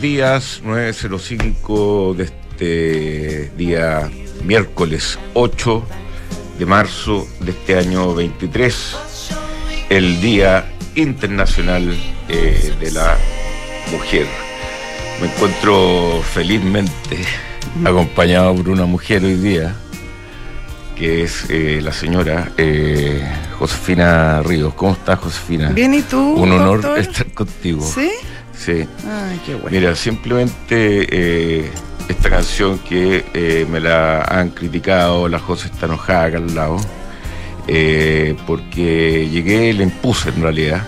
Buenos días, 9.05 de este día miércoles 8 de marzo de este año 23, el Día Internacional eh, de la Mujer. Me encuentro felizmente acompañado por una mujer hoy día, que es eh, la señora eh, Josefina Ríos. ¿Cómo estás, Josefina? Bien, ¿y tú? Un honor doctor? estar contigo. ¿Sí? Sí. Ay, qué bueno. Mira, simplemente eh, esta canción que eh, me la han criticado, la José está enojada acá al lado, eh, porque llegué y la impuse en realidad.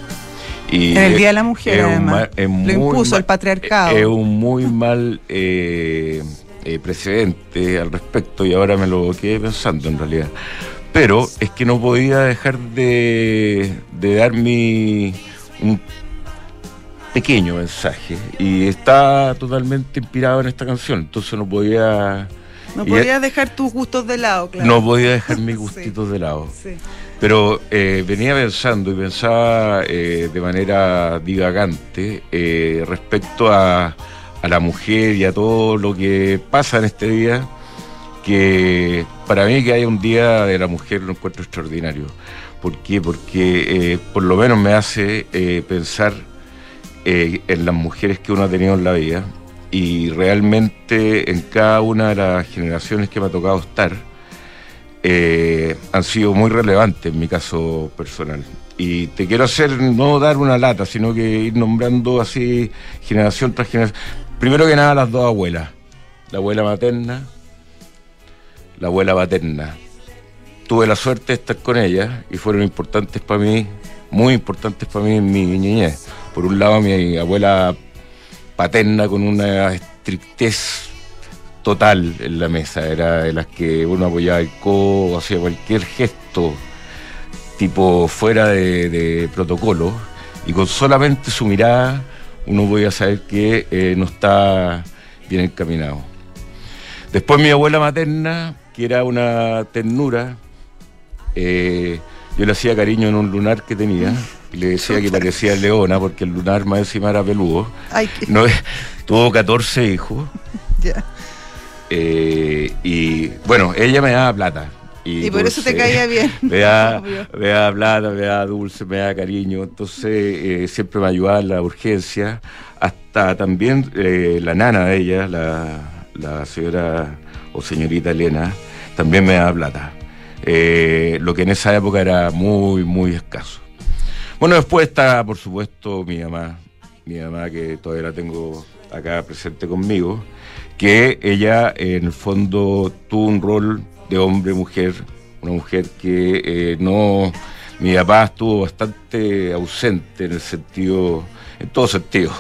Y En el Día de la Mujer, además. Lo muy impuso el patriarcado. Es un muy mal eh, eh, precedente al respecto y ahora me lo quedé pensando en realidad. Pero es que no podía dejar de, de dar mi un pequeño mensaje y está totalmente inspirado en esta canción, entonces no podía No podías dejar tus gustos de lado, claro. no podía dejar mis gustitos de lado. Sí. Pero eh, venía pensando y pensaba eh, de manera divagante eh, respecto a, a la mujer y a todo lo que pasa en este día, que para mí que haya un día de la mujer lo encuentro extraordinario. ¿Por qué? Porque por lo menos me hace pensar eh, en las mujeres que uno ha tenido en la vida y realmente en cada una de las generaciones que me ha tocado estar, eh, han sido muy relevantes en mi caso personal. Y te quiero hacer, no dar una lata, sino que ir nombrando así generación tras generación. Primero que nada las dos abuelas, la abuela materna, la abuela paterna. Tuve la suerte de estar con ellas y fueron importantes para mí, muy importantes para mí en mi niñez. Por un lado mi abuela paterna con una estrictez total en la mesa, era de las que uno apoyaba el codo, hacía cualquier gesto tipo fuera de, protocolo. Y con solamente su mirada uno podía saber que eh, no está bien encaminado. Después mi abuela materna, que era una ternura, eh, yo le hacía cariño en un lunar que tenía y le decía que parecía leona porque el lunar más encima era peludo. Ay, qué- No, tuvo 14 hijos. ya. Eh, y bueno, ella me daba plata. Y por eso te caía bien. Me daba, Obvio. me daba plata, me daba dulce, me daba cariño. Entonces eh, siempre me ayudaba en la urgencia. Hasta también eh, la nana de ella, la, la señora o señorita Elena, también me daba plata. Eh, lo que en esa época era muy, muy escaso. Bueno, después está, por supuesto, mi mamá, mi mamá que todavía la tengo acá presente conmigo, que ella en el fondo tuvo un rol de hombre-mujer, una mujer que eh, no, mi papá estuvo bastante ausente en el sentido, en todo sentido,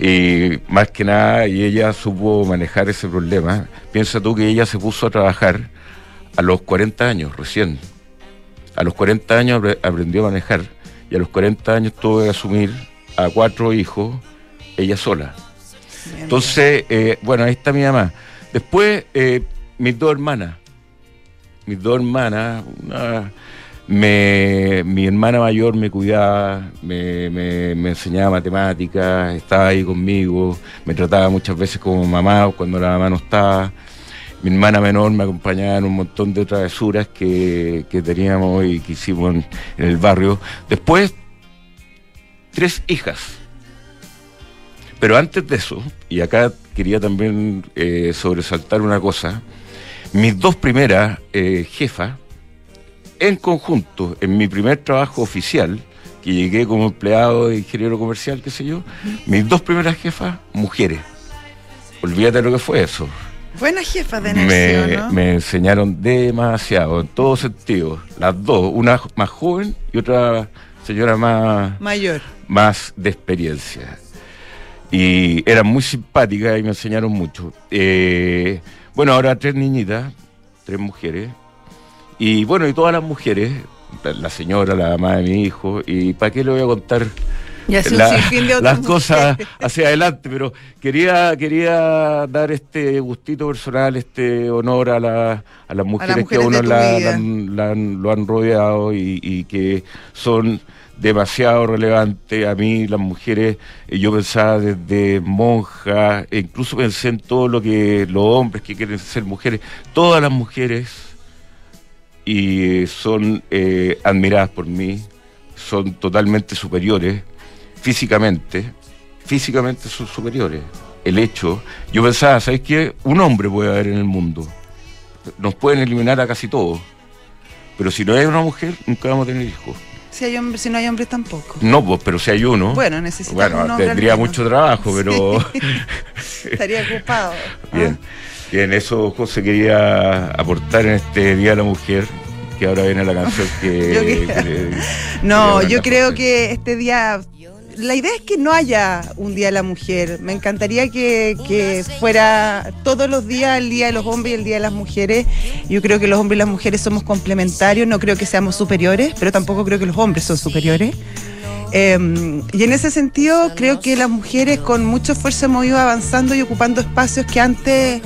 y más que nada, y ella supo manejar ese problema. Piensa tú que ella se puso a trabajar a los 40 años recién. A los 40 años apre- aprendió a manejar y a los 40 años tuvo que asumir a cuatro hijos ella sola. Entonces, eh, bueno, ahí está mi mamá. Después, eh, mis dos hermanas. Mis dos hermanas, una- me- mi hermana mayor me cuidaba, me, me- me enseñaba matemáticas, estaba ahí conmigo, me trataba muchas veces como mamá cuando la mamá no estaba. Mi hermana menor me acompañaba en un montón de travesuras que, que teníamos y que hicimos en, en el barrio. Después, tres hijas. Pero antes de eso, y acá quería también eh, sobresaltar una cosa, mis dos primeras eh, jefas, en conjunto, en mi primer trabajo oficial, que llegué como empleado de ingeniero comercial, qué sé yo, mis dos primeras jefas, mujeres. Olvídate lo que fue eso. Buena jefa de Me, nación, ¿no? me enseñaron demasiado, en todo sentido. Las dos, una más joven y otra señora más, Mayor. más de experiencia. Y eran muy simpáticas y me enseñaron mucho. Eh, bueno, ahora tres niñitas, tres mujeres. Y bueno, y todas las mujeres, la, señora, la mamá de mi hijo, y ¿para qué le voy a contar la- las cosas mujeres. hacia adelante, pero quería quería dar este gustito personal, este honor a, la- a las mujeres, que mujeres a uno la- lo han rodeado y, y que son demasiado relevante. A mí las mujeres, eh, yo pensaba desde monjas, e incluso pensé en todo lo que los hombres que quieren ser mujeres, todas las mujeres y son eh, admiradas por mí, son totalmente superiores físicamente, físicamente son superiores. El hecho, yo pensaba, ¿sabes qué? Un hombre puede haber en el mundo. Nos pueden eliminar a casi todos. Pero si no hay una mujer, nunca vamos a tener hijos. Si, hay hombres, si no hay hombres tampoco. No, pues, pero si hay uno. Bueno, necesitamos Bueno, un hombre tendría mucho trabajo, pero. Sí. Estaría ocupado. Bien, bien, eso José quería aportar en este Día de la Mujer, que ahora viene la canción que. Yo que- que le- No, yo creo que este día. La idea es que no haya un día de la mujer. Me encantaría que, fuera todos los días el día de los hombres y el día de las mujeres. Yo creo que los hombres y las mujeres somos complementarios. No creo que seamos superiores, pero tampoco creo que los hombres son superiores. Eh, y en ese sentido, creo que las mujeres con mucho esfuerzo hemos ido avanzando y ocupando espacios que antes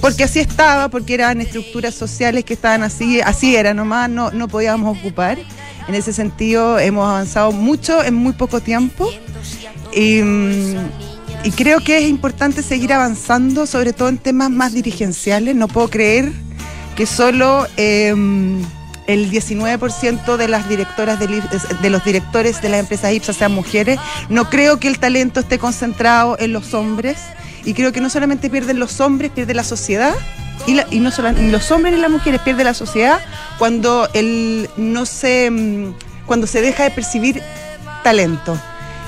porque así estaba, porque eran estructuras sociales que estaban así, así era nomás, no, no podíamos ocupar. En ese sentido hemos avanzado mucho en muy poco tiempo y, mm, y creo que es importante seguir avanzando, sobre todo en temas más dirigenciales. No puedo creer que solo eh, el 19% de las directoras del de los directores de las empresas IPSA sean mujeres. No creo que el talento esté concentrado en los hombres y creo que no solamente pierden los hombres, pierde la sociedad. Y, la- y no solo los hombres ni las mujeres pierde la sociedad cuando el no se mm, cuando se deja de percibir talento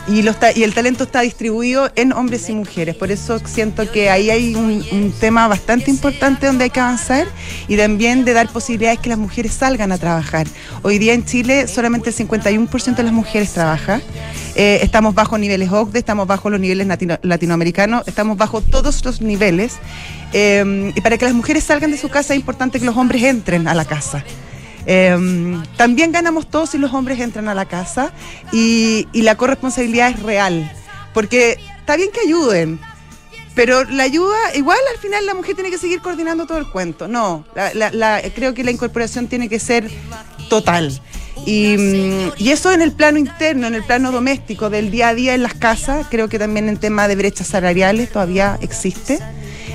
y, y el talento está distribuido en hombres y mujeres. Por eso siento que ahí hay un, tema bastante importante donde hay que avanzar y también de dar posibilidades que las mujeres salgan a trabajar. Hoy día en Chile solamente el 51% de las mujeres trabaja. Eh, estamos bajo niveles OCDE, estamos bajo los niveles latino- latinoamericanos, estamos bajo todos los niveles. Eh, y para que las mujeres salgan de su casa es importante que los hombres entren a la casa. Eh, también ganamos todos si los hombres entran a la casa y, y la corresponsabilidad es real. Porque está bien que ayuden, pero la ayuda, igual al final la mujer tiene que seguir coordinando todo el cuento. No, la- la- la- creo que la incorporación tiene que ser total. Y, mm, y eso en el plano interno, en el plano doméstico, del día a día en las casas, creo que también en tema de brechas salariales todavía existe.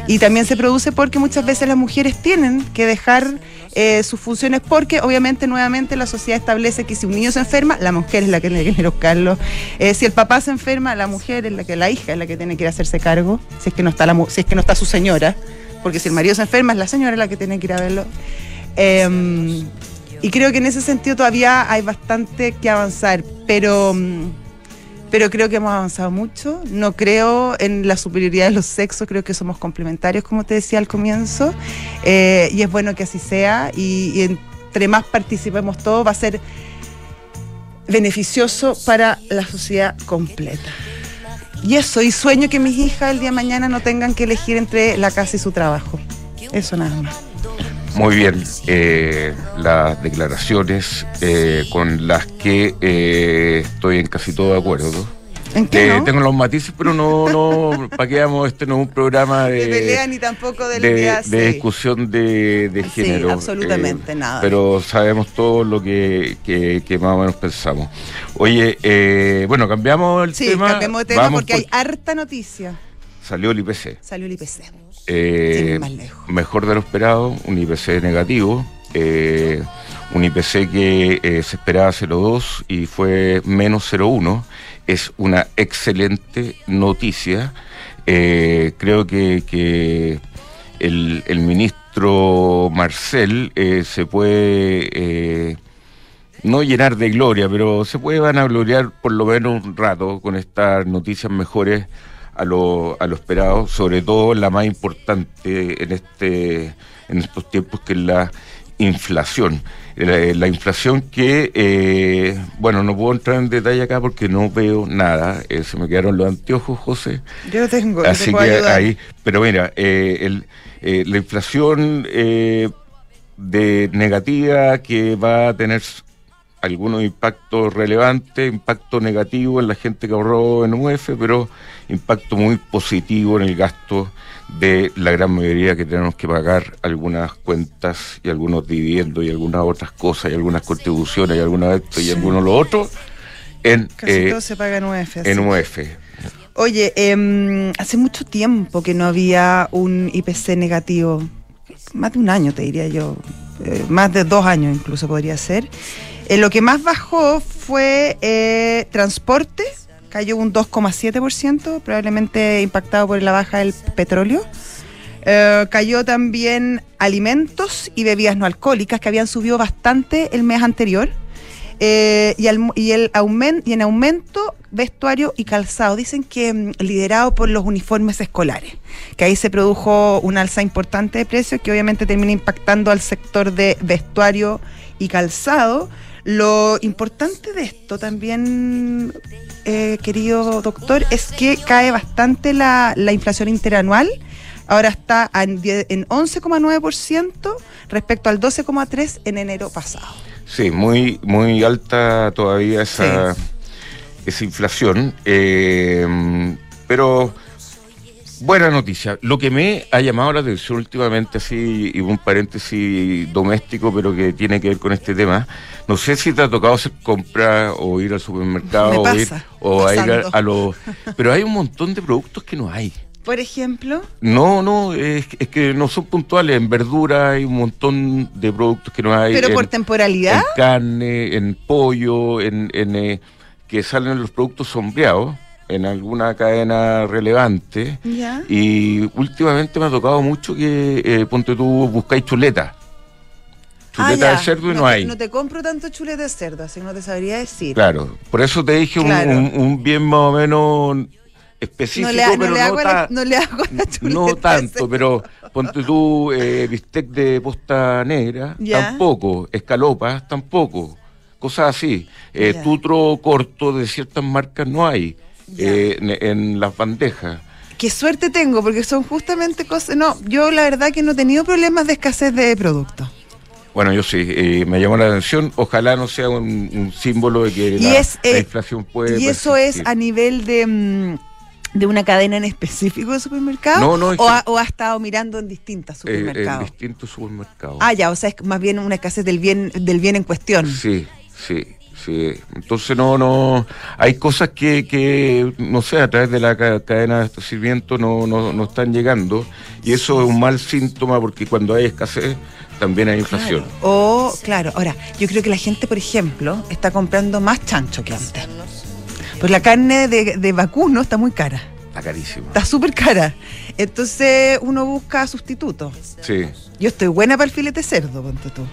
Y también se produce porque muchas veces las mujeres tienen que dejar eh, sus funciones porque obviamente nuevamente la sociedad establece que si un niño se enferma, la mujer es la que tiene que buscarlo. Eh, si el papá se enferma, la mujer es la que, la hija es la que tiene que ir a hacerse cargo, si es que no está la si es que no está su señora, porque si el marido se enferma, es la señora la que tiene que ir a verlo. Eh, y creo que en ese sentido todavía hay bastante que avanzar, pero, mm, pero creo que hemos avanzado mucho. No creo en la superioridad de los sexos, creo que somos complementarios, como te decía al comienzo, eh, y es bueno que así sea, y, y entre más participemos todos va a ser beneficioso para la sociedad completa. Y eso, y sueño que mis hijas el día de mañana no tengan que elegir entre la casa y su trabajo. Eso nada más. Muy bien, eh, las declaraciones eh, con las que eh, estoy en casi todo de acuerdo. ¿En qué Eh, no? Tengo los matices, pero no, no, para qué vamos, este no es un programa de, de pelea ni tampoco de- de sí. discusión de, de Sí, género. absolutamente, nada. Pero sabemos todo lo que, que, que más o menos pensamos. Oye, eh, bueno, cambiamos el Sí, tema. cambiemos de tema Vamos porque hay harta noticia. Salió el IPC. Salió el IPC. Eh, más lejos. mejor de lo esperado, un IPC negativo, eh, un IPC que eh, se esperaba 0,2 y fue menos 0,1. Es una excelente noticia. Eh, creo que, que el, el ministro Marcel eh, se puede... no llenar de gloria, pero se puede vanagloriar por lo menos un rato con estas noticias mejores a lo, a lo esperado, sobre todo la más importante en este en estos tiempos que es la inflación. La, la inflación que, eh, bueno, no puedo entrar en detalle acá porque no veo nada. Eh, se me quedaron los anteojos, José. Yo tengo, te Así puedo que ayudar. ahí, pero mira, eh, el, eh, la inflación eh, de negativa que va a tener algunos impactos relevantes, impacto negativo en la gente que ahorró en UF, pero impacto muy positivo en el gasto de la gran mayoría que tenemos que pagar algunas cuentas y algunos dividendos y algunas otras cosas y algunas contribuciones y algunas de esto y algunos lo otro. en, Casi eh, todo se paga en UF. en así. UF. Oye, em, hace mucho tiempo que no había un IPC negativo, más de un año te diría yo, eh, más de dos años incluso podría ser. Eh, lo que más bajó fue eh, transporte, cayó un 2,7%, probablemente impactado por la baja del petróleo. Eh, cayó también alimentos y bebidas no alcohólicas, que habían subido bastante el mes anterior. Y, el aumen- y en aumento vestuario y calzado. Dicen que mm, liderado por los uniformes escolares, que ahí se produjo un alza importante de precios que obviamente termina impactando al sector de vestuario y calzado. Lo importante de esto también, eh, querido doctor, es que cae bastante la, la inflación interanual. Ahora está en 11,9% respecto al 12,3% en enero pasado. Sí, muy, muy alta todavía esa, esa inflación. eh, pero buena noticia. Lo que me ha llamado la atención últimamente, así, y un paréntesis doméstico, pero que tiene que ver con este tema. No sé si te ha tocado hacer compras o ir al supermercado Me o ir, o a ir a, los. Pero hay un montón de productos que no hay. Por ejemplo, No, no, es, es que no son puntuales. En verdura hay un montón de productos que no hay. pero por temporalidad. en carne, en pollo, en, en, eh, que salen los productos sombreados en alguna cadena relevante. Ya. Y últimamente me ha tocado mucho que, eh, ponte tú, buscáis chuleta. Ah, Chuleta ya. de cerdo y no, hay. No te compro tanto chuleta de cerdo, así que no te sabría decir. Claro, por eso te dije un- Claro. un, un bien más o menos específico, no, le, ha- no pero le no, hago ta- la, no le hago la no tanto, pero ponte tú eh, bistec de posta negra, tampoco, escalopas, tampoco, cosas así. Eh, tutro corto de ciertas marcas no hay. Eh, en, en las bandejas. Qué suerte tengo, porque son justamente cosas. No, yo la verdad que no he tenido problemas de escasez de productos. Bueno, yo sí, eh, me llamó la atención. Ojalá no sea un, un símbolo de que Y la, es, la eh, inflación puede. ¿Y eso es a nivel de, mm, de una cadena en específico de supermercado? No, no, o, ha, o ha estado mirando en distintas Eh, en supermercados? distintos supermercados. ah, ya, o sea, es más bien una escasez del bien, del bien en cuestión. Sí, sí, sí. Entonces no, no, hay cosas que, que no sé, a través de la ca- cadena de abastecimiento no, no, no están llegando y eso es un mal síntoma porque cuando hay escasez también hay inflación. O, claro, ahora, yo creo que la gente, por ejemplo, está comprando más chancho que antes. Pues la carne de, de vacuno está muy cara. Está carísimo. Está súper cara. Entonces uno busca sustitutos. Sí, Yo estoy buena para el filete cerdo, ponte tú.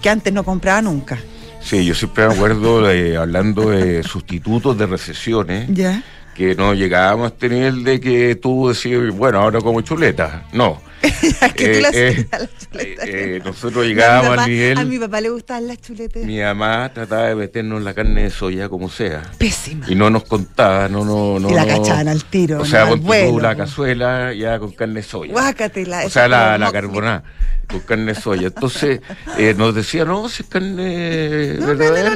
Que antes no compraba nunca. Sí, yo siempre me acuerdo de, hablando de sustitutos de recesiones, ¿Ya? que no llegábamos a este nivel de que tú decías, bueno, ahora como chuleta. No. Eh, las eh, Eh, eh, nosotros No, a llegábamos nivel. A mi papá le gustaban las chuletas. Mi mamá trataba de meternos la carne de soya como sea. Pésima. Y no nos contaba, no, no, no. Y la no- cachaban al tiro, O sea, vuelo, la cazuela ya con carne de soya. Guácatela. O sea, la, la carbonada con carne de soya. Entonces eh, nos decía, no, si es carne No, verdadera.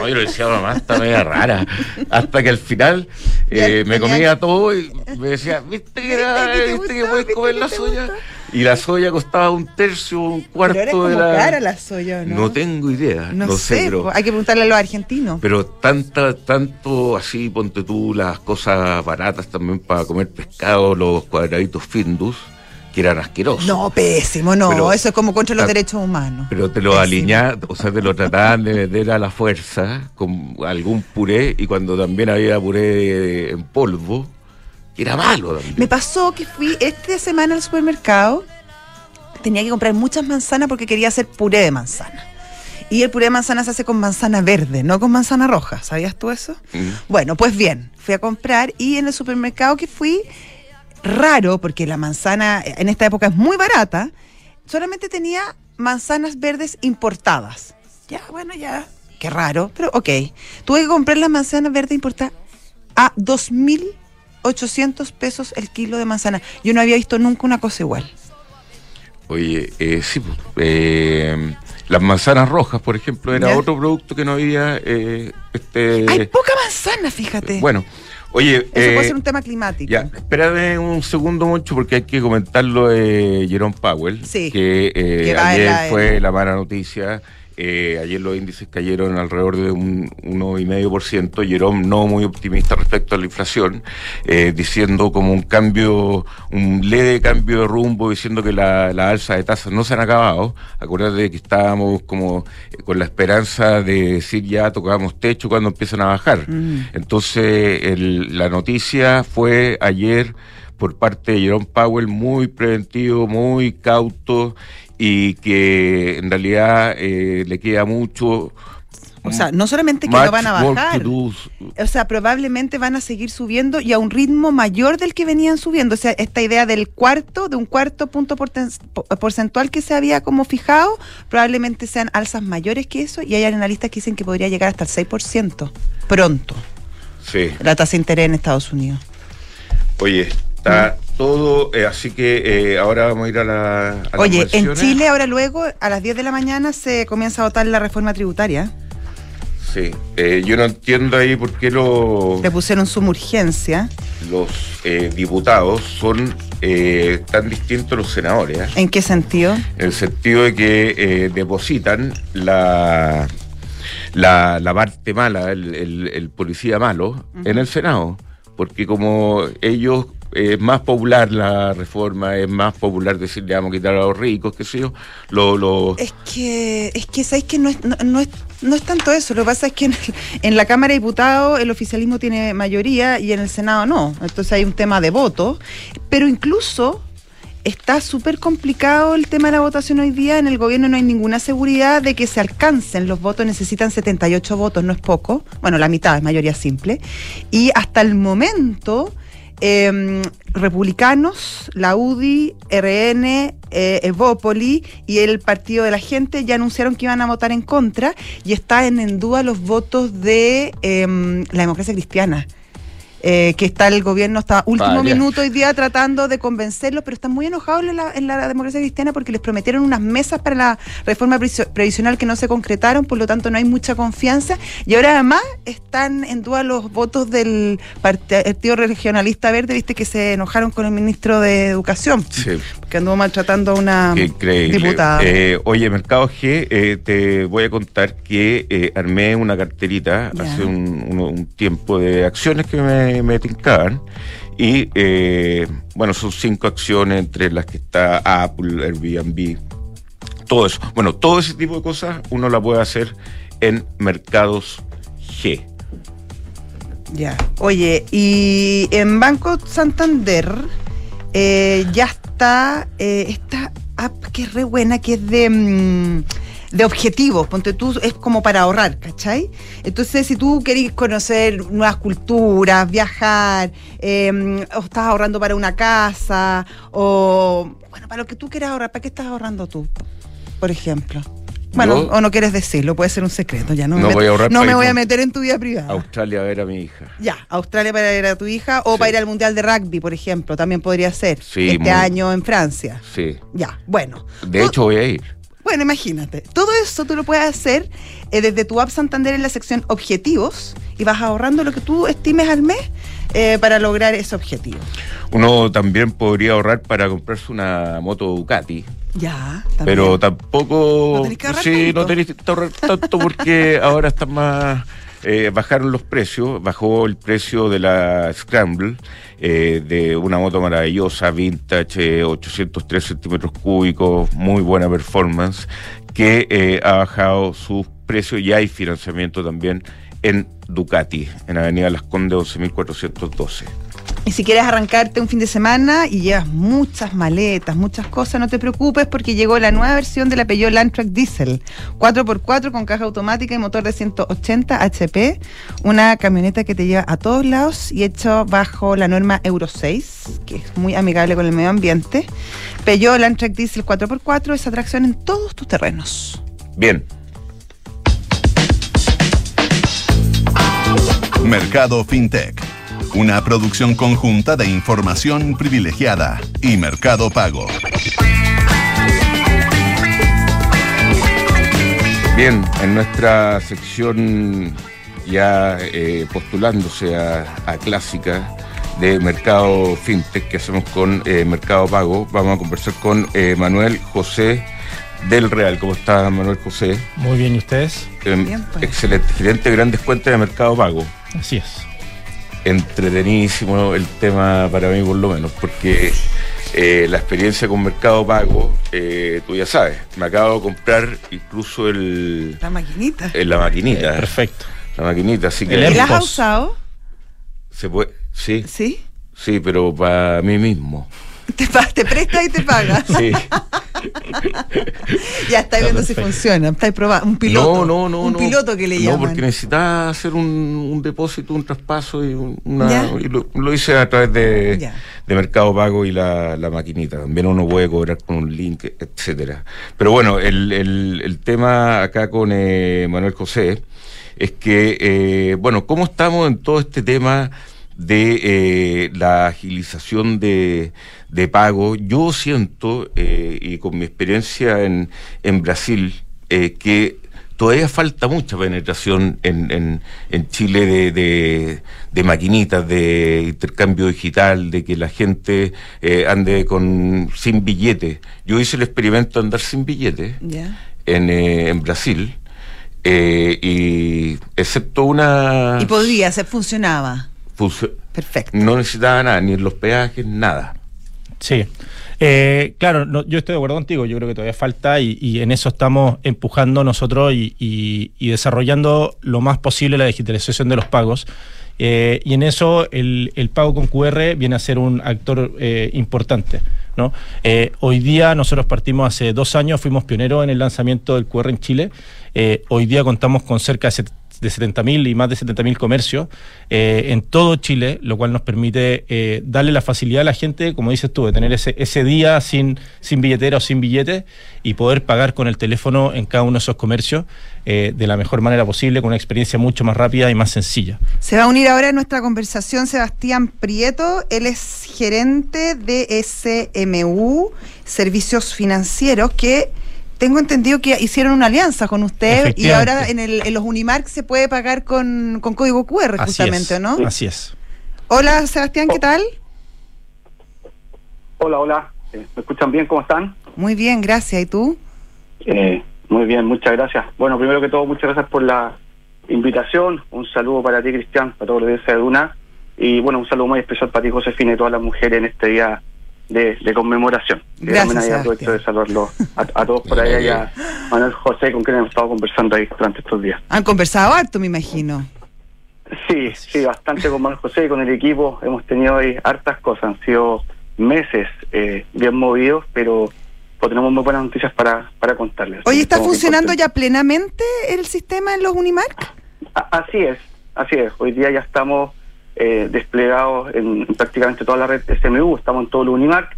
No, yo le decía, mamá, está media rara. Hasta que al final eh, me comía todo y me decía, ¿viste que, era- ¿Viste que puedes ¿Viste comer la soya? Y la soya costaba un tercio, un cuarto Pero es de como la. cara la soya, ¿o ¿no? No tengo idea, No, no, sé, pero. hay que preguntarle a los argentinos. Pero tanta, tanto así, ponte tú las cosas baratas también para comer pescado, los cuadraditos Findus, que eran asquerosos. No, pésimo, no. Pero- eso es como contra los derechos humanos. Pero te lo aliñaban, o sea, te lo trataban de meter a la fuerza con algún puré y cuando también había puré en polvo, era malo también. Me pasó que fui esta semana al supermercado, tenía que comprar muchas manzanas porque quería hacer puré de manzana. Y el puré de manzana se hace con manzana verde, no con manzana roja. ¿Sabías tú eso? Mm. Bueno, pues bien, fui a comprar y en el supermercado que fui, raro, porque la manzana en esta época es muy barata, solamente tenía manzanas verdes importadas. Ya, bueno, ya. Qué raro, pero ok. Tuve que comprar las manzanas verdes importadas a 2.800 pesos el kilo de manzana. Yo no había visto nunca una cosa igual. Oye, eh, sí, pues, eh, las manzanas rojas, por ejemplo, era ¿Ya? otro producto que no había. eh, este, Hay poca manzana, fíjate. bueno, oye. Eso puede eh, ser un tema climático. Ya, espérame un segundo, Moncho, porque hay que comentar lo de Jerome Powell, Sí, que, eh, que ayer la- fue la mala noticia. Eh, ayer los índices cayeron alrededor de un 1,5%. Jerome no muy optimista respecto a la inflación, eh, diciendo como un cambio, un leve cambio de rumbo, diciendo que la, la alza de tasas no se han acabado. Acuérdate que estábamos como eh, con la esperanza de decir ya tocábamos techo cuando empiezan a bajar. Mm. Entonces, el, la noticia fue ayer por parte de Jerome Powell muy preventivo, muy cauto y que en realidad eh, le queda mucho. O sea, no solamente que no van a bajar, o sea, probablemente van a seguir subiendo y a un ritmo mayor del que venían subiendo. O sea, esta idea del cuarto, de un cuarto punto porcentual que se había como fijado, probablemente sean alzas mayores que eso y hay analistas que dicen que podría llegar hasta el 6% pronto. Sí. La tasa de interés en Estados Unidos. Oye, Está todo, eh, así que eh, ahora vamos a ir a la... Oye, en Chile ahora luego a las 10 de la mañana se comienza a votar la reforma tributaria. Sí, eh, yo no entiendo ahí por qué lo... Le pusieron suma urgencia. Los diputados son tan distintos a los senadores. ¿En qué sentido? En el sentido de que depositan la, la, parte mala, el, policía malo, en el Senado porque como ellos es más popular la reforma, es más popular decirle vamos a quitar a los ricos, qué sé yo. Lo, Es que, es que sabéis que no es, no, es, no es tanto eso. Lo que pasa es que en, la Cámara de Diputados el oficialismo tiene mayoría y en el Senado no. Entonces hay un tema de voto. Pero incluso está súper complicado el tema de la votación hoy día. En el gobierno no hay ninguna seguridad de que se alcancen los votos. Necesitan 78 votos, no es poco. Bueno, la mitad es mayoría simple. Y hasta el momento eh, republicanos, la UDI, RN, eh, Evópoli y el Partido de la Gente ya anunciaron que iban a votar en contra y está en, duda los votos de em, la democracia cristiana. Eh, que está el gobierno hasta último minuto hoy día tratando de convencerlos, pero están muy enojados en la, democracia cristiana porque les prometieron unas mesas para la reforma previsional que no se concretaron, por lo tanto no hay mucha confianza. Y ahora además están en duda los votos del Partido Regionalista Verde, viste que se enojaron con el ministro de Educación, sí. que anduvo maltratando a una diputada. Eh, oye, Mercado G, eh, te voy a contar que armé una carterita hace un tiempo de acciones que me me, tincaban. Y eh, bueno, son cinco acciones entre las que está Apple, Airbnb, todo eso. Bueno, todo ese tipo de cosas uno la puede hacer en Mercados G. Ya. Oye, y en Banco Santander eh, ya está eh, esta app que es re buena, que es de... Mm, de objetivos, ponte tú, es como para ahorrar, ¿cachai? Entonces, si tú querés conocer nuevas culturas, viajar, em, o estás ahorrando para una casa, o, bueno, para lo que tú quieras ahorrar, ¿para qué estás ahorrando tú, por ejemplo? Bueno, o no quieres decirlo, puede ser un secreto, ya no, me, voy a no me voy a meter en tu vida privada. Australia a ver a mi hija. Ya, Australia para ver a tu hija o para ir al Mundial de Rugby, por ejemplo, también podría ser. este año en Francia. Sí. Ya, bueno. De hecho voy a ir. Bueno, imagínate. Todo eso tú lo puedes hacer eh, desde tu app Santander en la sección objetivos y vas ahorrando lo que tú estimes al mes eh, para lograr ese objetivo. Uno también podría ahorrar para comprarse una moto Ducati. Ya, también. Pero tampoco. No sí, no tenés que ahorrar tanto porque ahora están más. Eh, bajaron los precios, bajó el precio de la Scramble, eh, de una moto maravillosa, vintage, 803 centímetros cúbicos, muy buena performance, que eh, ha bajado sus precios y hay financiamiento también en Ducati, en Avenida Las Condes 11412. Y si quieres arrancarte un fin de semana y llevas muchas maletas, muchas cosas, no te preocupes porque llegó la nueva versión de la Peugeot Landtrack Diesel, 4x4 con caja automática y motor de 180 HP, una camioneta que te lleva a todos lados y hecho bajo la norma Euro 6, que es muy amigable con el medio ambiente. Peugeot Landtrack Diesel 4x4 es atracción en todos tus terrenos. Bien. Mercado FinTech una producción conjunta de información privilegiada y mercado pago. Bien, en nuestra sección ya eh, postulándose a, clásica de mercado fintech que hacemos con eh, Mercado Pago, vamos a conversar con eh, Manuel José del Real. ¿Cómo está Manuel José? Muy bien, ¿y ustedes? Em, Bien, pues. Excelente, gerente de grandes cuentas de Mercado Pago. Así es. Entretenidísimo el tema para mí por lo menos, porque eh, la experiencia con Mercado Pago, eh, tú ya sabes, me acabo de comprar incluso el, La maquinita. el- la maquinita. Perfecto. La maquinita, así que El ¿Y la has usado? se puede, sí, ¿Sí? sí, pero para mí mismo. Te, te presta y te paga. Sí. ya está viendo si funciona. Está probando. Un piloto. No, no, no. Un no. piloto que le No, llaman. porque necesitaba hacer un, un depósito, un traspaso y, un- una, y lo, lo hice a través de, de Mercado Pago y la, la maquinita. También uno puede cobrar con un link, etcétera. Pero bueno, el, el, el tema acá con eh, Manuel José es que, eh, bueno, ¿cómo estamos en todo este tema? De eh, la agilización de, de pago. Yo siento, eh, y con mi experiencia en, en Brasil, eh, que todavía falta mucha penetración en, en, en Chile de, de, de maquinitas, de intercambio digital, de que la gente eh, ande con sin billete. Yo hice el experimento de andar sin billete en, eh, en Brasil. eh, y excepto una Y podría ser, funcionaba. Funcio- Perfecto. no necesitaba nada, ni en los peajes, nada. Sí. Eh, claro, no, yo estoy de acuerdo contigo, yo creo que todavía falta y, y en eso estamos empujando nosotros y, y- y desarrollando lo más posible la digitalización de los pagos. Eh, y en eso el, el pago con QR viene a ser un actor eh, importante. ¿no? Eh, hoy día nosotros partimos hace dos años, fuimos pioneros en el lanzamiento del QR en Chile. Eh, hoy día contamos con cerca de de 70.000 y más de 70.000 comercios eh, en todo Chile, lo cual nos permite eh, darle la facilidad a la gente, como dices tú, de tener ese, ese día sin, sin billetera o sin billete y poder pagar con el teléfono en cada uno de esos comercios eh, de la mejor manera posible, con una experiencia mucho más rápida y más sencilla. Se va a unir ahora a nuestra conversación Sebastián Prieto. Él es gerente de SMU, Servicios Financieros, que tengo entendido que hicieron una alianza con usted y ahora en, el, en los Unimark se puede pagar con, con código QR, Así justamente, es, ¿no? Así es. Hola Sebastián, ¿qué tal? Hola, hola. Eh, ¿Me escuchan bien? ¿Cómo están? Muy bien, gracias. ¿Y tú? Eh, muy bien, muchas gracias. Bueno, primero que todo, muchas gracias por la invitación. Un saludo para ti, Cristian, para toda la audiencia de Duna. Y bueno, un saludo muy especial para ti, Josefina, y todas las mujeres en este día de, de conmemoración. Y Gracias, también ahí aprovecho de saludarlos a, a todos por allá y a Manuel José, con quien hemos estado conversando ahí durante estos días. Han conversado harto, me imagino. Sí, sí, bastante con Manuel José y con el equipo. Hemos tenido ahí hartas cosas. Han sido meses eh, bien movidos, pero pues, tenemos muy buenas noticias para, para contarles. Oye, ¿está funcionando ya plenamente el sistema en los Unimark? A- Así es, así es. Hoy día ya estamos eh, desplegados en, en prácticamente toda la red SMU, estamos en todos los Unimark,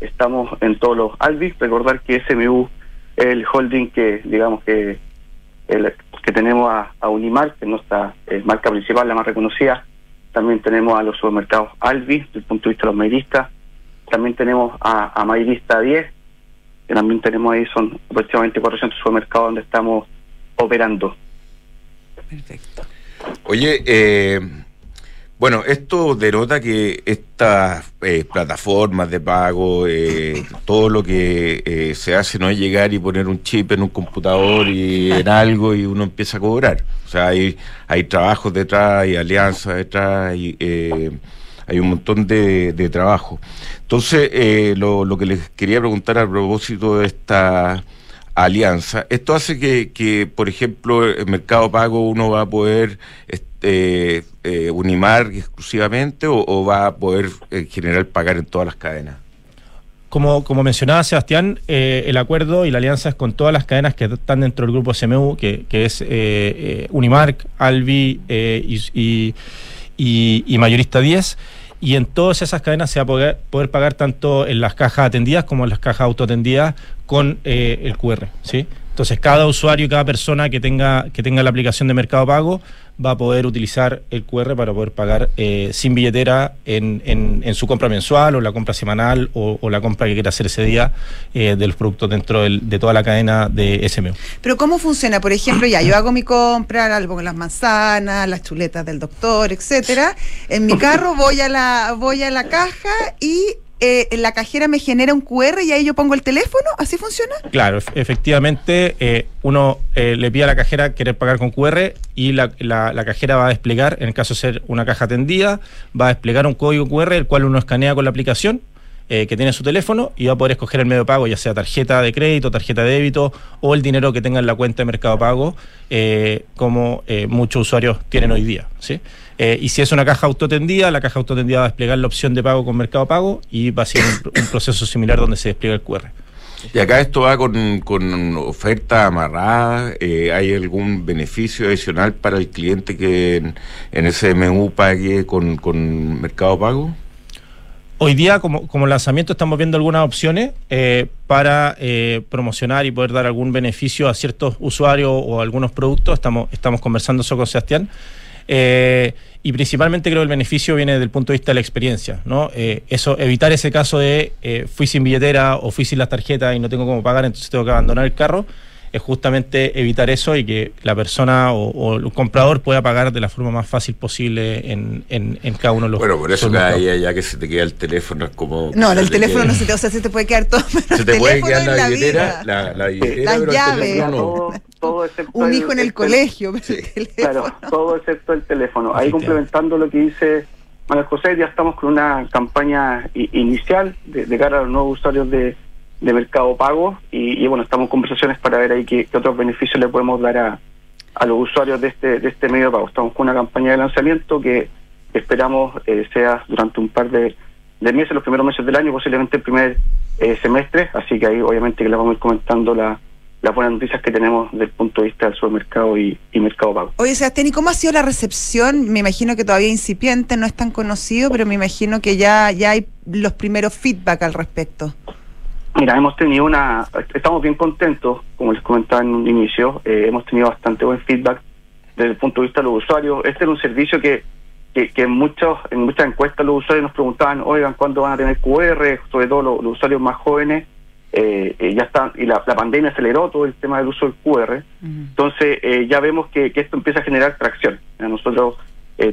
estamos en todos los Alvis. Recordar que SMU es el holding que, digamos, que el- que tenemos a, a Unimark, que es nuestra eh, marca principal, la más reconocida. También tenemos a los supermercados Alvis, desde el punto de vista de los mayoristas. También tenemos a, a Mayorista 10, que también tenemos ahí, son aproximadamente 400 supermercados donde estamos operando. Perfecto. Oye, eh, bueno, esto denota que estas eh, plataformas de pago, eh, todo lo que eh, se hace no es llegar y poner un chip en un computador y en algo y uno empieza a cobrar. O sea, hay, hay trabajos detrás, hay alianzas detrás, y, eh, hay un montón de, de trabajo. Entonces, eh, lo, lo que les quería preguntar a propósito de esta alianza. Esto hace que, que, por ejemplo, el mercado pago uno va a poder este, eh, unimar exclusivamente o, va a poder en general pagar en todas las cadenas. Como, como mencionaba Sebastián, eh, el acuerdo y la alianza es con todas las cadenas que están dentro del grupo SMU, que, es eh, eh, Unimark, Albi y, y, Mayorista 10. Y en todas esas cadenas se va a poder, poder pagar tanto en las cajas atendidas como en las cajas autoatendidas con el QR. ¿sí? Entonces, cada usuario y cada persona que tenga, que tenga la aplicación de Mercado Pago va a poder utilizar el QR para poder pagar eh, sin billetera en, en- en su compra mensual o la compra semanal o, o la compra que quiera hacer ese día eh, de los productos dentro del- de toda la cadena de SMU. Pero ¿cómo funciona? Por ejemplo, ya yo hago mi compra, algo con las manzanas, las chuletas del doctor, etcétera. En mi carro voy a la voy a la caja y eh, la cajera me genera un QR y ahí yo pongo el teléfono, ¿así funciona? Claro, efectivamente, eh, uno eh, le pide a la cajera querer pagar con QR y la, cajera va a desplegar, en el caso de ser una caja atendida, va a desplegar un código QR, el cual uno escanea con la aplicación. que tiene su teléfono y va a poder escoger el medio de pago, ya sea tarjeta de crédito, tarjeta de débito o el dinero que tenga en la cuenta de Mercado Pago, como muchos usuarios tienen hoy día. ¿sí? Eh, y si es una caja autotendida, la caja autotendida va a desplegar la opción de pago con Mercado Pago y va a ser un, proceso similar donde se despliega el QR. Y acá esto va con, con oferta amarrada, eh, ¿hay algún beneficio adicional para el cliente que en, ese menú pague con, con Mercado Pago? Hoy día, como, como, lanzamiento, estamos viendo algunas opciones eh, para promocionar y poder dar algún beneficio a ciertos usuarios o algunos productos. Estamos, estamos conversando eso con Sebastián. Eh, y principalmente creo que el beneficio viene desde el punto de vista de la experiencia, ¿no? Eh, eso, evitar ese caso de eh, fui sin billetera o fui sin las tarjetas y no tengo cómo pagar, entonces tengo que abandonar el carro es justamente evitar eso y que la persona o, el comprador pueda pagar de la forma más fácil posible en, en, cada uno de los Bueno, por eso cada día ya que se te queda el teléfono es como... No, el teléfono no se te, o sea, se te puede quedar todo. Se te puede quedar la billetera, la, la, billetera, las llaves, todo, un hijo en el, colegio. claro, todo excepto el teléfono. Ahí complementando lo que dice Manuel José, ya estamos con una campaña inicial de, de cara a los nuevos usuarios de de mercado pago y, bueno, estamos en conversaciones para ver ahí qué, otros beneficios le podemos dar a, a los usuarios de este, de este medio de pago. Estamos con una campaña de lanzamiento que esperamos eh, sea durante un par de, meses, los primeros meses del año, posiblemente el primer eh, semestre, así que ahí obviamente que le vamos a ir comentando la, las buenas noticias que tenemos desde el punto de vista del supermercado y, y mercado pago. Oye, Sebastián, ¿y cómo ha sido la recepción? Me imagino que todavía incipiente, no es tan conocido, pero me imagino que ya, ya hay los primeros feedback al respecto. Mira, hemos tenido una, estamos bien contentos, como les comentaba en un inicio, eh, hemos tenido bastante buen feedback desde el punto de vista de los usuarios. Este es un servicio que, que, en, muchos, en muchas encuestas los usuarios nos preguntaban, oigan, ¿cuándo van a tener QR? Sobre todo los, usuarios más jóvenes, eh, eh, ya están, y la, pandemia aceleró todo el tema del uso del QR. Entonces, ya vemos que, esto empieza a generar tracción. Nosotros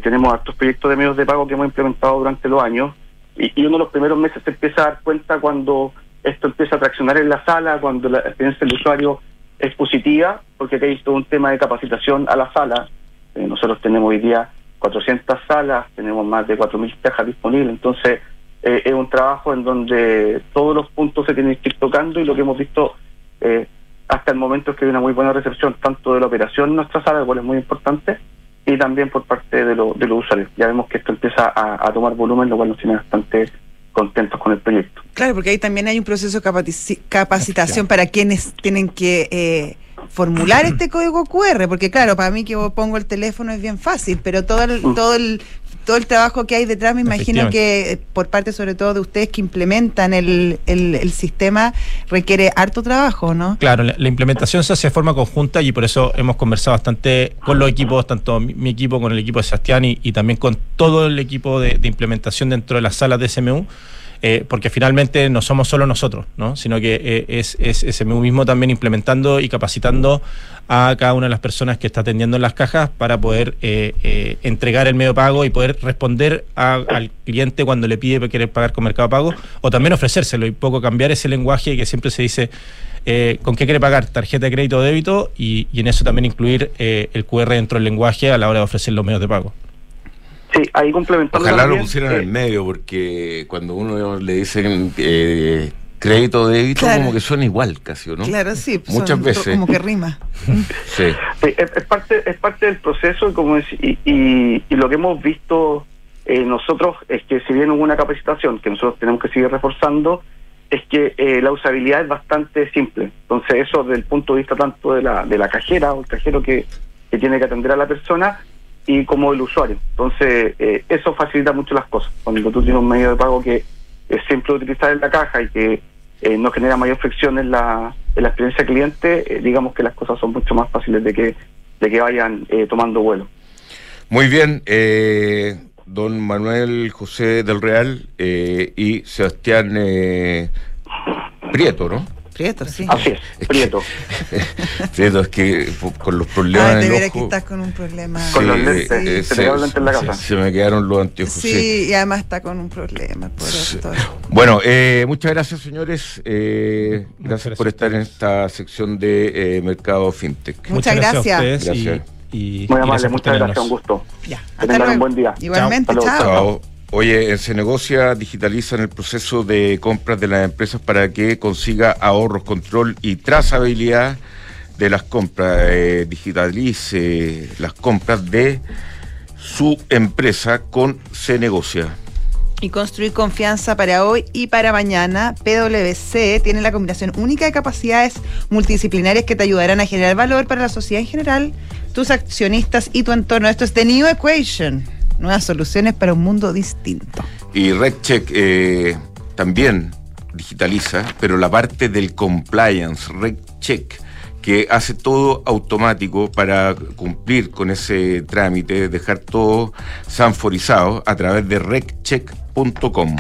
tenemos altos proyectos de medios de pago que hemos implementado durante los años, y, y uno de los primeros meses se empieza a dar cuenta cuando esto empieza a traccionar en la sala cuando la experiencia del usuario es positiva, porque aquí hay todo un tema de capacitación a la sala. Eh, nosotros tenemos hoy día 400 salas, tenemos más de 4.000 cajas disponibles, entonces eh, es un trabajo en donde todos los puntos se tienen que ir tocando y lo que hemos visto eh, hasta el momento es que hay una muy buena recepción tanto de la operación en nuestra sala, lo cual es muy importante, y también por parte de, de los usuarios. Ya vemos que esto empieza a tomar volumen, lo cual nos tiene bastante contentos con el proyecto. Claro, porque ahí también hay un proceso de capacitación para quienes tienen que eh, formular este código QR, porque claro, para mí que pongo el teléfono es bien fácil, pero todo el, mm. todo el todo el trabajo que hay detrás, me imagino que eh, por parte sobre todo de ustedes que implementan el, el, sistema, requiere harto trabajo, ¿no? Claro, la, implementación se hace de forma conjunta y por eso hemos conversado bastante con los equipos, tanto mi, equipo con el equipo de Sebastián y, también con todo el equipo de, de implementación dentro de las salas de SMU eh, porque finalmente no somos solo nosotros, ¿no? sino que eh, es, es ese mismo también implementando y capacitando a cada una de las personas que está atendiendo en las cajas para poder eh, entregar el medio pago y poder responder al cliente cuando le pide querer pagar con Mercado Pago o también ofrecérselo y poco cambiar ese lenguaje que siempre se dice con qué quiere pagar, tarjeta de crédito o débito y, y en eso también incluir el QR dentro del lenguaje a la hora de ofrecer los medios de pago. Sí, ahí complementando. Ojalá lo pusieran en el medio, porque cuando uno le dicen eh, crédito débito, como que suena igual casi, ¿no? Claro, sí. Pues Muchas veces. Como que rima. sí. es, parte, es parte del proceso y, como y, y, lo que hemos visto eh, nosotros es que si bien hubo una capacitación que nosotros tenemos que seguir reforzando, es que eh, la usabilidad es bastante simple. Entonces eso desde el punto de vista tanto de la, de la cajera o el cajero que, que tiene que atender a la persona, y como el usuario. Entonces, eh, eso facilita mucho las cosas. Cuando tú tienes un medio de pago que es simple utilizar en la caja y que eh, no genera mayor fricción en la, en la experiencia cliente, eh, digamos que las cosas son mucho más fáciles de que, de que vayan tomando vuelo. Muy bien, don Manuel José del Real y Sebastián Prieto, ¿no? Prieto, sí. Así es, Es Prieto. Prieto, es que po- con los problemas Ah, veras ojo, que estás con un problema. Con los sí, lentes, eh, se te lentes en la casa. se me quedaron los anteojos. Sí, sí. y además está con un problema, por Sí. doctor. Bueno, eh, muchas gracias, señores. Eh, gracias gracias por estar en esta sección de eh, Mercado FinTech. Muchas a gracias. Gracias. y, y Muy amable, muchas gracias, un gusto. Ya, hasta luego. un buen día. Igualmente. Chao. Oye, en Se Negocia digitalizan el proceso de compras de las empresas para que consiga ahorros, control y trazabilidad de las compras. Eh, digitalice las compras de su empresa con Se Negocia. Y construir confianza para hoy y para mañana. PwC tiene la combinación única de capacidades multidisciplinarias que te ayudarán a generar valor para la sociedad en general, tus accionistas y tu entorno. Esto es The New Equation. Nuevas soluciones para un mundo distinto. Y RedCheck eh, también digitaliza, pero la parte del compliance, RedCheck, que hace todo automático para cumplir con ese trámite, dejar todo sanforizado a través de redcheck.com.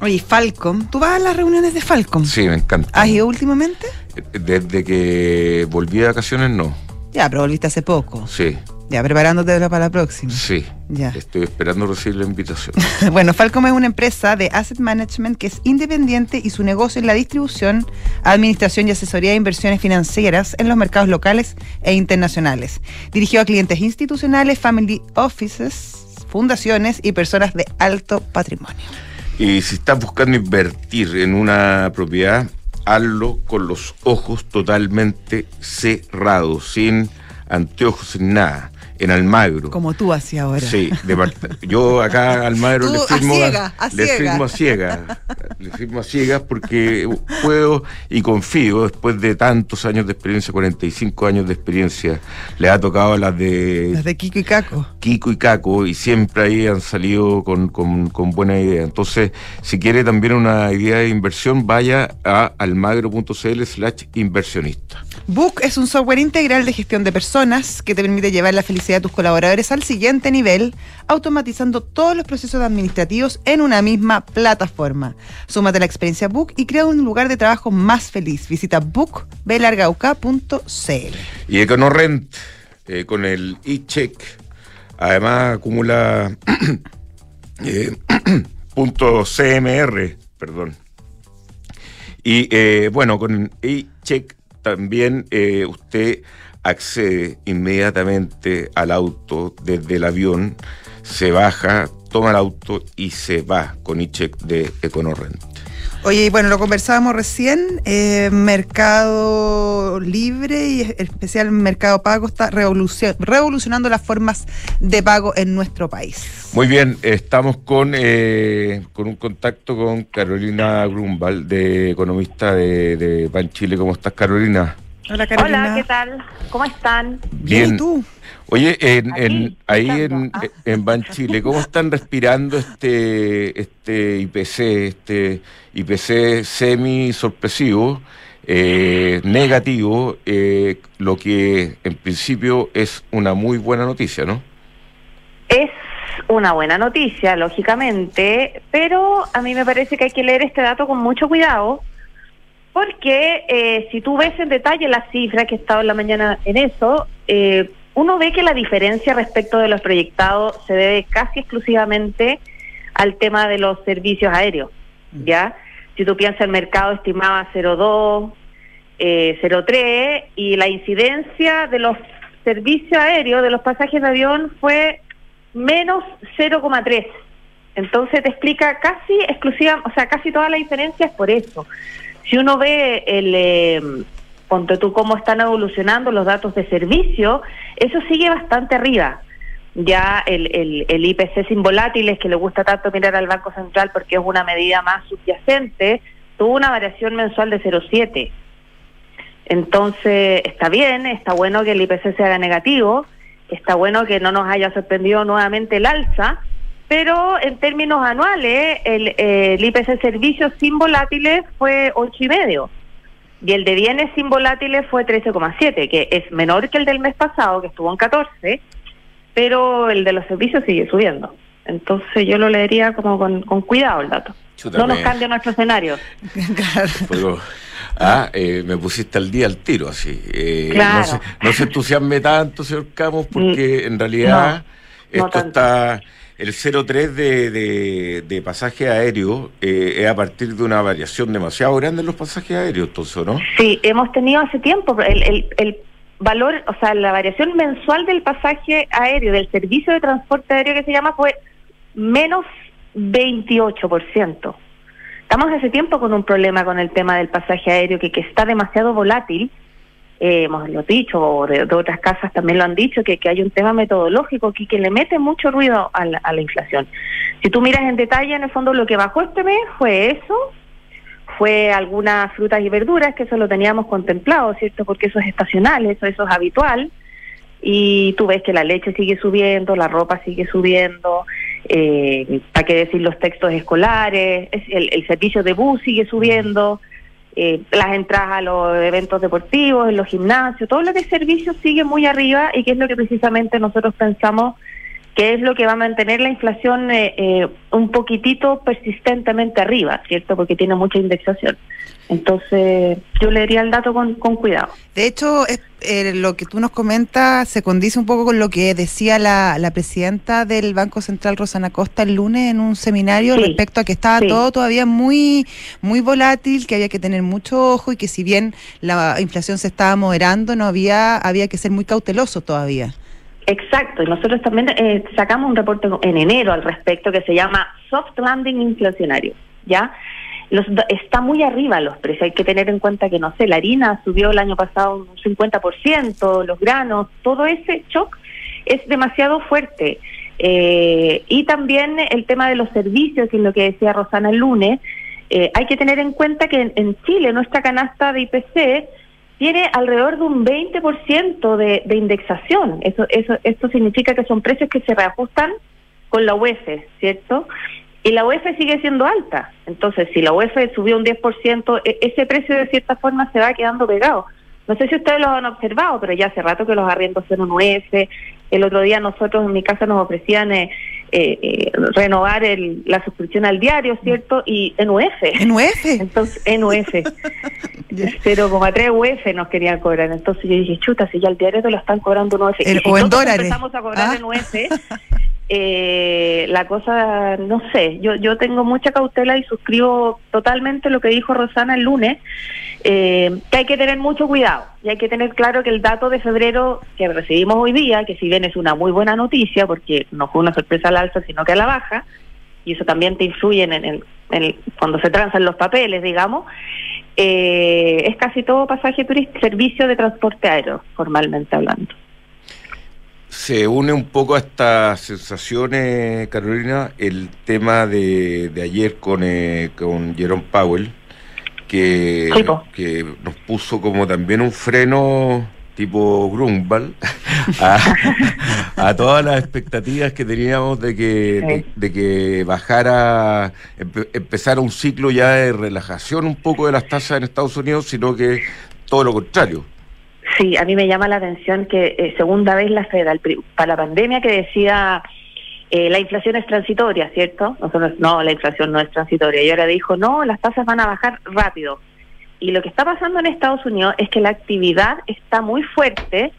Oye, Falcom, ¿tú vas a las reuniones de Falcom? Sí, me encanta. ¿Has ido últimamente? Desde que volví de vacaciones, no. Ya, pero volviste hace poco. Sí, Ya, preparándote para la próxima. sí. Ya. Estoy esperando recibir la invitación. Bueno, Falcom es una empresa de asset management que es independiente y su negocio es la distribución, administración y asesoría de inversiones financieras en los mercados locales e internacionales. Dirigido a clientes institucionales, family offices, fundaciones y personas de alto patrimonio. Y si estás buscando invertir en una propiedad, hazlo con los ojos totalmente cerrados, sin anteojos, sin nada. En Almagro. Como tú hacías ahora. Sí, de yo acá a Almagro le a firmo ciega, a le ciega. firmo a ciegas, le firmo a ciegas porque puedo y confío después de tantos años de experiencia, 45 años de experiencia, le ha tocado las de Las de Kiko y Caco. Kiko y Caco y siempre ahí han salido con, con, con buena idea. Entonces, si quiere también una idea de inversión, vaya a almagro.cl slash inversionista. Book es un software integral de gestión de personas que te permite llevar la felicidad de tus colaboradores al siguiente nivel, automatizando todos los procesos administrativos en una misma plataforma. Súmate a la experiencia Book y crea un lugar de trabajo más feliz. Visita bookbelargauca.cl. Y EconoRent, eh, con el e-check, además acumula eh, CMR, perdón. Y eh, bueno, con e-check también eh, usted accede inmediatamente al auto desde el avión, se baja, toma el auto y se va con e-check de EconoRent. Oye, y bueno, lo conversábamos recién, eh, Mercado Libre y especial Mercado Pago está revolucio- revolucionando las formas de pago en nuestro país. Muy bien, estamos con, eh, con un contacto con Carolina Grumbal, de economista de, de Ban Chile. ¿Cómo estás, Carolina? Hola, Carolina. Hola, ¿qué tal? ¿Cómo están? Bien, ¿y tú? Oye, en, en- ahí en. Ah. en Ban Chile, ¿cómo están respirando este, este IPC, este IPC semi sorpresivo, eh, negativo, eh, lo que en principio es una muy buena noticia, ¿no? Es una buena noticia, lógicamente, pero a mí me parece que hay que leer este dato con mucho cuidado, porque eh, si tú ves en detalle las cifras que he estado en la mañana en eso, eh, uno ve que la diferencia respecto de los proyectados se debe casi exclusivamente al tema de los servicios aéreos, ¿ya? Si tú piensas, el mercado estimaba 0,2, eh, 0,3 y la incidencia de los servicios aéreos, de los pasajes de avión, fue menos 0,3. Entonces te explica casi exclusiva, o sea, casi toda la diferencia es por eso. Si uno ve el, eh, ponte tú cómo están evolucionando los datos de servicio, eso sigue bastante arriba. Ya el, el, el IPC sin volátiles, que le gusta tanto mirar al Banco Central porque es una medida más subyacente, tuvo una variación mensual de 0,7. Entonces, está bien, está bueno que el IPC se haga negativo, está bueno que no nos haya sorprendido nuevamente el alza, pero en términos anuales, el, el IPC servicios sin volátiles fue ocho y el de bienes sin volátiles fue 13,7, que es menor que el del mes pasado, que estuvo en 14, pero el de los servicios sigue subiendo. Entonces yo lo leería como con, con cuidado el dato. Chuta, No nos me- cambia nuestro escenario. Claro. Pero Ah, eh, me pusiste al día al tiro, así. Eh, Claro. no, se, no se entusiasme tanto, señor Camus, porque en realidad no esto está. El 03 de, de, de pasaje aéreo eh, es a partir de una variación demasiado grande en los pasajes aéreos, entonces, ¿o ¿no? Sí, hemos tenido hace tiempo el, el, el valor, o sea, la variación mensual del pasaje aéreo, del servicio de transporte aéreo que se llama, fue menos 28%. Estamos hace tiempo con un problema con el tema del pasaje aéreo que, que está demasiado volátil. Eh, hemos lo dicho, o de, otras casas también lo han dicho, que, que hay un tema metodológico que, que le mete mucho ruido a la, a la inflación. Si tú miras en detalle, en el fondo lo que bajó este mes fue eso, fue algunas frutas y verduras, que eso lo teníamos contemplado, ¿cierto? Porque eso es estacional, eso, eso es habitual. Y tú ves que la leche sigue subiendo, la ropa sigue subiendo, eh, para qué decir los textos escolares, es- el, el servicio de bus sigue subiendo, eh, las entradas a los eventos deportivos, en los gimnasios, todo lo que es servicio sigue muy arriba y que es lo que precisamente nosotros pensamos que es lo que va a mantener la inflación eh, eh, un poquitito persistentemente arriba, ¿cierto? Porque tiene mucha indexación. Entonces, yo leería el dato con, con cuidado. De hecho, es- eh, lo que tú nos comentas se condice un poco con lo que decía la, la presidenta del Banco Central, Rosana Costa, el lunes en un seminario Sí, respecto a que estaba sí. todo todavía muy, muy volátil, que había que tener mucho ojo y que si bien la inflación se estaba moderando, no había, había que ser muy cauteloso todavía. Exacto, y nosotros también eh, sacamos un reporte en enero al respecto que se llama Soft Landing Inflacionario, ¿ya? Los, está muy arriba los precios, hay que tener en cuenta que, no sé, la harina subió el año pasado un 50%, los granos, todo ese shock es demasiado fuerte. Eh, y también el tema de los servicios, que es lo que decía Rosana el lunes, eh, hay que tener en cuenta que en, en Chile nuestra canasta de IPC tiene alrededor de un 20% de, de indexación. Eso, eso, esto significa que son precios que se reajustan con la UEF, ¿cierto? Y la UEF sigue siendo alta. Entonces, si la UEF subió un 10%, e- ese precio de cierta forma se va quedando pegado. No sé si ustedes lo han observado, pero ya hace rato que los arriendos son un UEF. El otro día nosotros en mi casa nos ofrecían eh, eh, eh, renovar el, la suscripción al diario, ¿cierto? Y en UEF. En UF. Entonces, en UF. 0,3 UF nos querían cobrar. Entonces yo dije, chuta, si ya el diario te lo están cobrando en UF. El- y si o en dólares. empezamos a cobrar Ah. en UF, eh, la cosa, no sé, yo, yo tengo mucha cautela y suscribo totalmente lo que dijo Rosana el lunes, eh, que hay que tener mucho cuidado y hay que tener claro que el dato de febrero que recibimos hoy día, que si bien es una muy buena noticia, porque no fue una sorpresa al alza, sino que a la baja, y eso también te influye en, en el- cuando se transan los papeles, digamos, eh, es casi todo pasaje turístico, servicio de transporte aéreo, formalmente hablando. Se une un poco a estas sensaciones, Carolina, el tema de, de ayer con, eh, con Jerome Powell, que, Sí, que nos puso como también un freno tipo Grunwald a, a todas las expectativas que teníamos de que, de, de que bajara, empe- empezara un ciclo ya de relajación un poco de las tasas en Estados Unidos, sino que todo lo contrario. Sí, a mí me llama la atención que eh, segunda vez la Fed para la pandemia que decía eh, la inflación es transitoria, ¿cierto? Nosotros no, la inflación no es transitoria. Y ahora dijo, no, las tasas van a bajar rápido. Y lo que está pasando en Estados Unidos es que la actividad está muy fuerte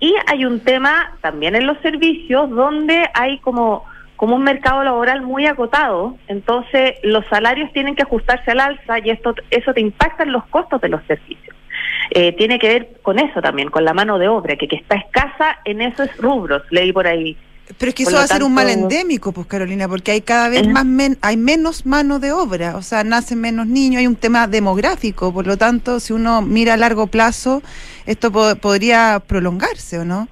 y hay un tema también en los servicios donde hay como como un mercado laboral muy acotado, entonces los salarios tienen que ajustarse al alza y esto eso te impacta en los costos de los servicios. Eh, tiene que ver con eso también, con la mano de obra, que, que está escasa en esos rubros, leí por ahí. Pero es que eso va a ser un mal endémico, pues Carolina, porque hay cada vez más men- hay menos mano de obra, o sea, nacen menos niños, hay un tema demográfico, por lo tanto, si uno mira a largo plazo, esto po- podría prolongarse, ¿o no?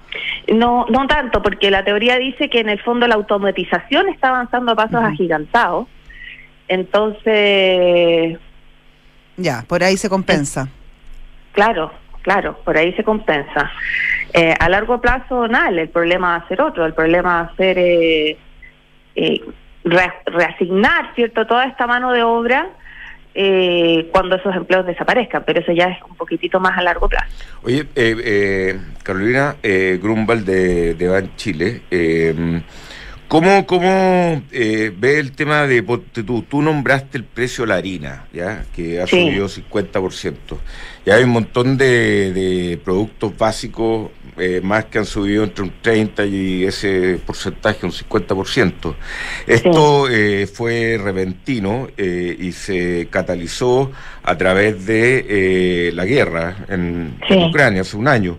No, no tanto, porque la teoría dice que en el fondo la automatización está avanzando a pasos Ujú. agigantados. Entonces, Ya, por ahí se compensa. Claro, claro, por ahí se compensa. Eh, a largo plazo, nada, el problema va a ser otro, el problema va a ser eh, eh, re- reasignar, ¿cierto?, toda esta mano de obra eh, cuando esos empleos desaparezcan, pero eso ya es un poquitito más a largo plazo. Oye, eh, eh, Carolina eh, Grunwald de, de Ban Chile, eh, ¿Cómo, cómo eh, ve el tema de, tú, tú nombraste el precio de la harina, ¿ya? que ha subido 50%. Ya hay un montón de, productos básicos eh, más que han subido entre un 30 y ese porcentaje, un 50%. Esto eh, fue repentino y se catalizó a través de la guerra en, en Ucrania hace un año.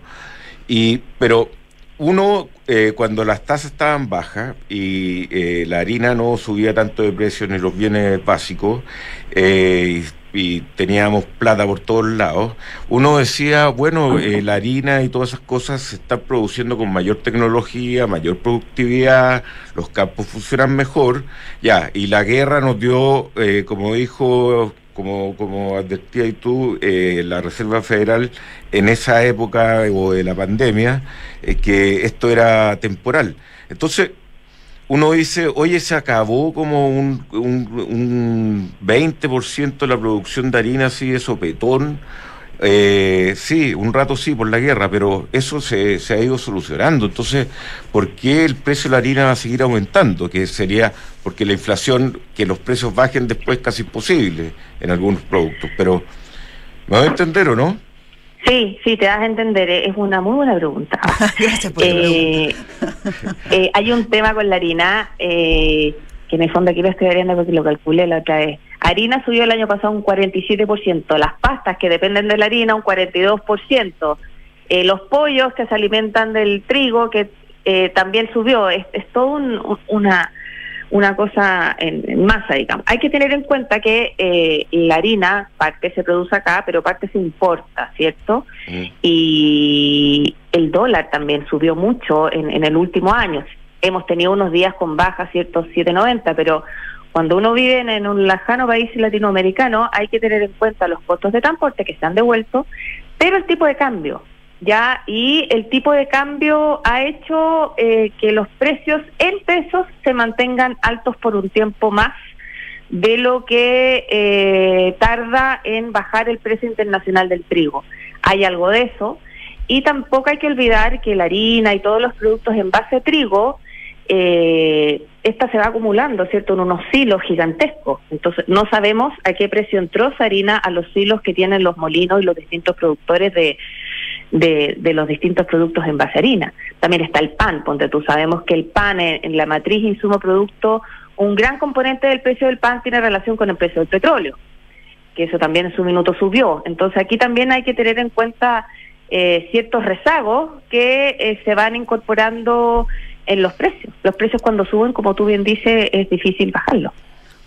Y, pero uno, eh, cuando las tasas estaban bajas y eh, la harina no subía tanto de precio ni los bienes básicos, eh, y, teníamos plata por todos lados, uno decía, bueno, la harina y todas esas cosas se están produciendo con mayor tecnología, mayor productividad, los campos funcionan mejor, ya, y la guerra nos dio, como dijo como, como advertía y tú, eh, la Reserva Federal en esa época o de la pandemia, eh, que esto era temporal. Entonces, uno dice, oye, se acabó como un, un, un 20% de la producción de harina así de sopetón, eh, sí, un rato sí por la guerra, pero eso se, se, ha ido solucionando. Entonces, ¿por qué el precio de la harina va a seguir aumentando? Que sería porque la inflación, que los precios bajen después es casi imposible en algunos productos. Pero, ¿me vas a entender o no? Sí, sí, te das a entender. Es una muy buena pregunta. Gracias por eh, eh, hay un tema con la harina eh, que en el fondo aquí lo estoy viendo porque lo calculé la otra vez. Harina subió el año pasado un 47%, las pastas que dependen de la harina un 42%, eh, los pollos que se alimentan del trigo que eh, también subió, es, todo una una cosa en, masa, digamos. Hay que tener en cuenta que eh, la harina, parte se produce acá, pero parte se importa, ¿cierto? Mm. Y el dólar también subió mucho en, en el último año hemos tenido unos días con baja, ¿cierto? 7.90, pero cuando uno vive en un lejano país latinoamericano hay que tener en cuenta los costos de transporte que se han devuelto, pero el tipo de cambio, ¿ya? Y el tipo de cambio ha hecho eh, que los precios en pesos se mantengan altos por un tiempo más de lo que eh, tarda en bajar el precio internacional del trigo. Hay algo de eso. Y tampoco hay que olvidar que la harina y todos los productos en base a trigo eh, esta se va acumulando, ¿cierto?, en unos silos gigantescos. Entonces, no sabemos a qué precio entró esa harina a los silos que tienen los molinos y los distintos productores de, de, los distintos productos en base a harina. También está el pan, ponte tú, sabemos que el pan en, la matriz insumo producto, un gran componente del precio del pan tiene relación con el precio del petróleo, que eso también en su minuto subió. Entonces, aquí también hay que tener en cuenta eh, ciertos rezagos que eh, se van incorporando en los precios. Los precios cuando suben, como tú bien dices, es difícil bajarlos.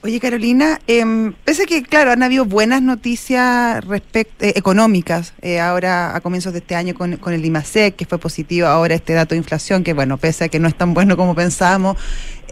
Oye, Carolina, eh, pese que, claro, han habido buenas noticias respect eh, económicas eh, ahora a comienzos de este año con, con el IMASEC, que fue positivo, ahora este dato de inflación, que bueno, pese a que no es tan bueno como pensábamos,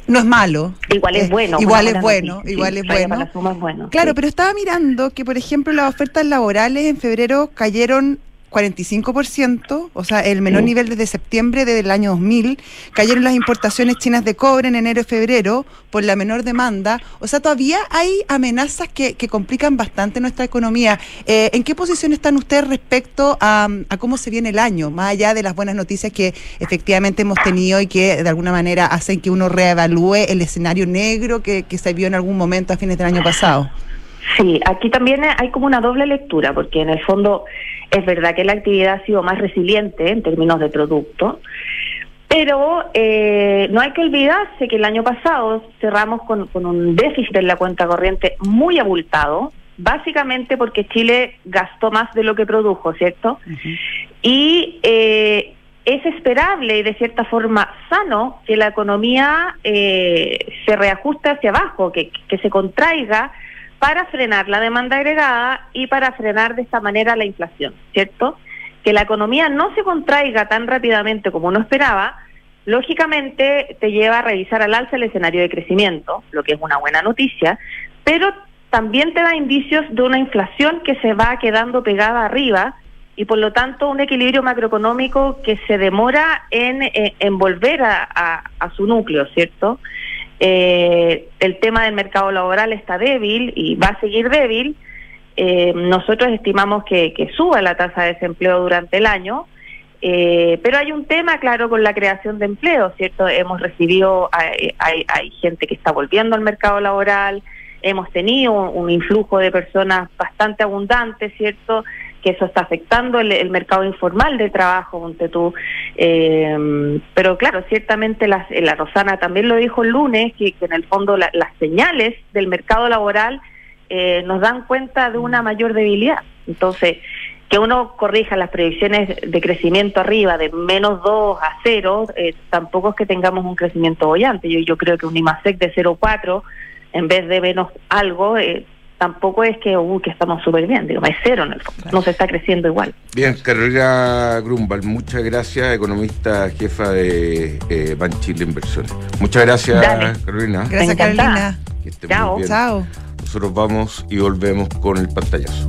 no es malo. Igual es bueno. Igual es bueno, igual es bueno. bueno. Claro, pero estaba mirando que, por ejemplo, las ofertas laborales en febrero cayeron 45%, o sea, el menor nivel desde septiembre del año 2000. Cayeron las importaciones chinas de cobre en enero y febrero por la menor demanda. O sea, todavía hay amenazas que, complican bastante nuestra economía. Eh, ¿En qué posición están ustedes respecto a, cómo se viene el año, más allá de las buenas noticias que efectivamente hemos tenido y que de alguna manera hacen que uno reevalúe el escenario negro que, que se vio en algún momento a fines del año pasado? Sí, aquí también hay como una doble lectura, porque en el fondo es verdad que la actividad ha sido más resiliente en términos de producto, pero eh, no hay que olvidarse que el año pasado cerramos con, un déficit en la cuenta corriente muy abultado, básicamente porque Chile gastó más de lo que produjo, ¿cierto? Y eh, es esperable y de cierta forma sano que la economía eh, se reajuste hacia abajo, que, que se contraiga para frenar la demanda agregada y para frenar de esta manera la inflación, ¿cierto? Que la economía no se contraiga tan rápidamente como uno esperaba, lógicamente te lleva a revisar al alza el escenario de crecimiento, lo que es una buena noticia, pero también te da indicios de una inflación que se va quedando pegada arriba y por lo tanto un equilibrio macroeconómico que se demora en, eh, volver a, a, su núcleo, ¿cierto? Eh, el tema del mercado laboral está débil y va a seguir débil. Eh, nosotros estimamos que, suba la tasa de desempleo durante el año Eh, pero hay un tema, claro, con la creación de empleo, ¿cierto? Hemos recibido, hay, hay, gente que está volviendo al mercado laboral, hemos tenido un, influjo de personas bastante abundante, ¿cierto? Que eso está afectando el, mercado informal de trabajo, ponte tú. Eh, pero claro, ciertamente la, la Rosana también lo dijo el lunes, que, en el fondo las señales del mercado laboral eh, nos dan cuenta de una mayor debilidad. Entonces, que uno corrija las predicciones de crecimiento arriba de menos 2 a 0, eh, tampoco es que tengamos un crecimiento bollante. Yo, yo creo que un IMASEC de 0,4 en vez de menos algo, eh, tampoco es que, uh, que estamos súper bien, digo, es cero en el fondo, no se está creciendo igual. Bien, Carolina Grumbal, muchas gracias, economista jefa de eh, Banchile Inversiones. Muchas gracias, Carolina. Gracias, Carolina. Chao. Chao. Nosotros vamos y volvemos con el pantallazo.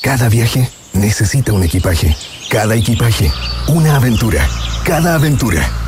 Cada viaje necesita un equipaje. Cada equipaje, una aventura. Cada aventura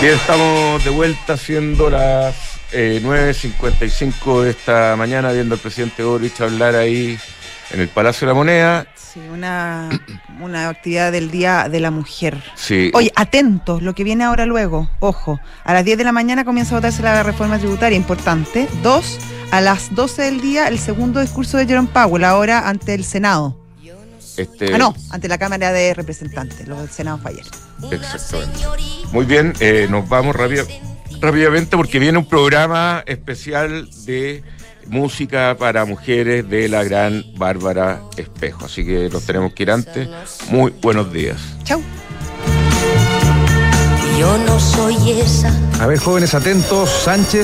Bien, estamos de vuelta siendo las eh, 9.55 de esta mañana, viendo al presidente Boric hablar ahí en el Palacio de la Moneda. Sí, una, una actividad del Día de la Mujer. Sí. Oye, atentos, lo que viene ahora luego, ojo, a las 10 de la mañana comienza a votarse la reforma tributaria, importante. Dos, a las 12 del día, el segundo discurso de Jerome Powell, ahora ante el Senado. Este, Ah, no, ante la Cámara de Representantes, lo del Senado fue ayer. Exactamente. Muy bien, eh, nos vamos rápida- rápidamente porque viene un programa especial de música para mujeres de la gran Bárbara Espejo. Así que nos tenemos que ir antes. Muy buenos días. Chau. Yo no soy esa A ver, jóvenes atentos, Sánchez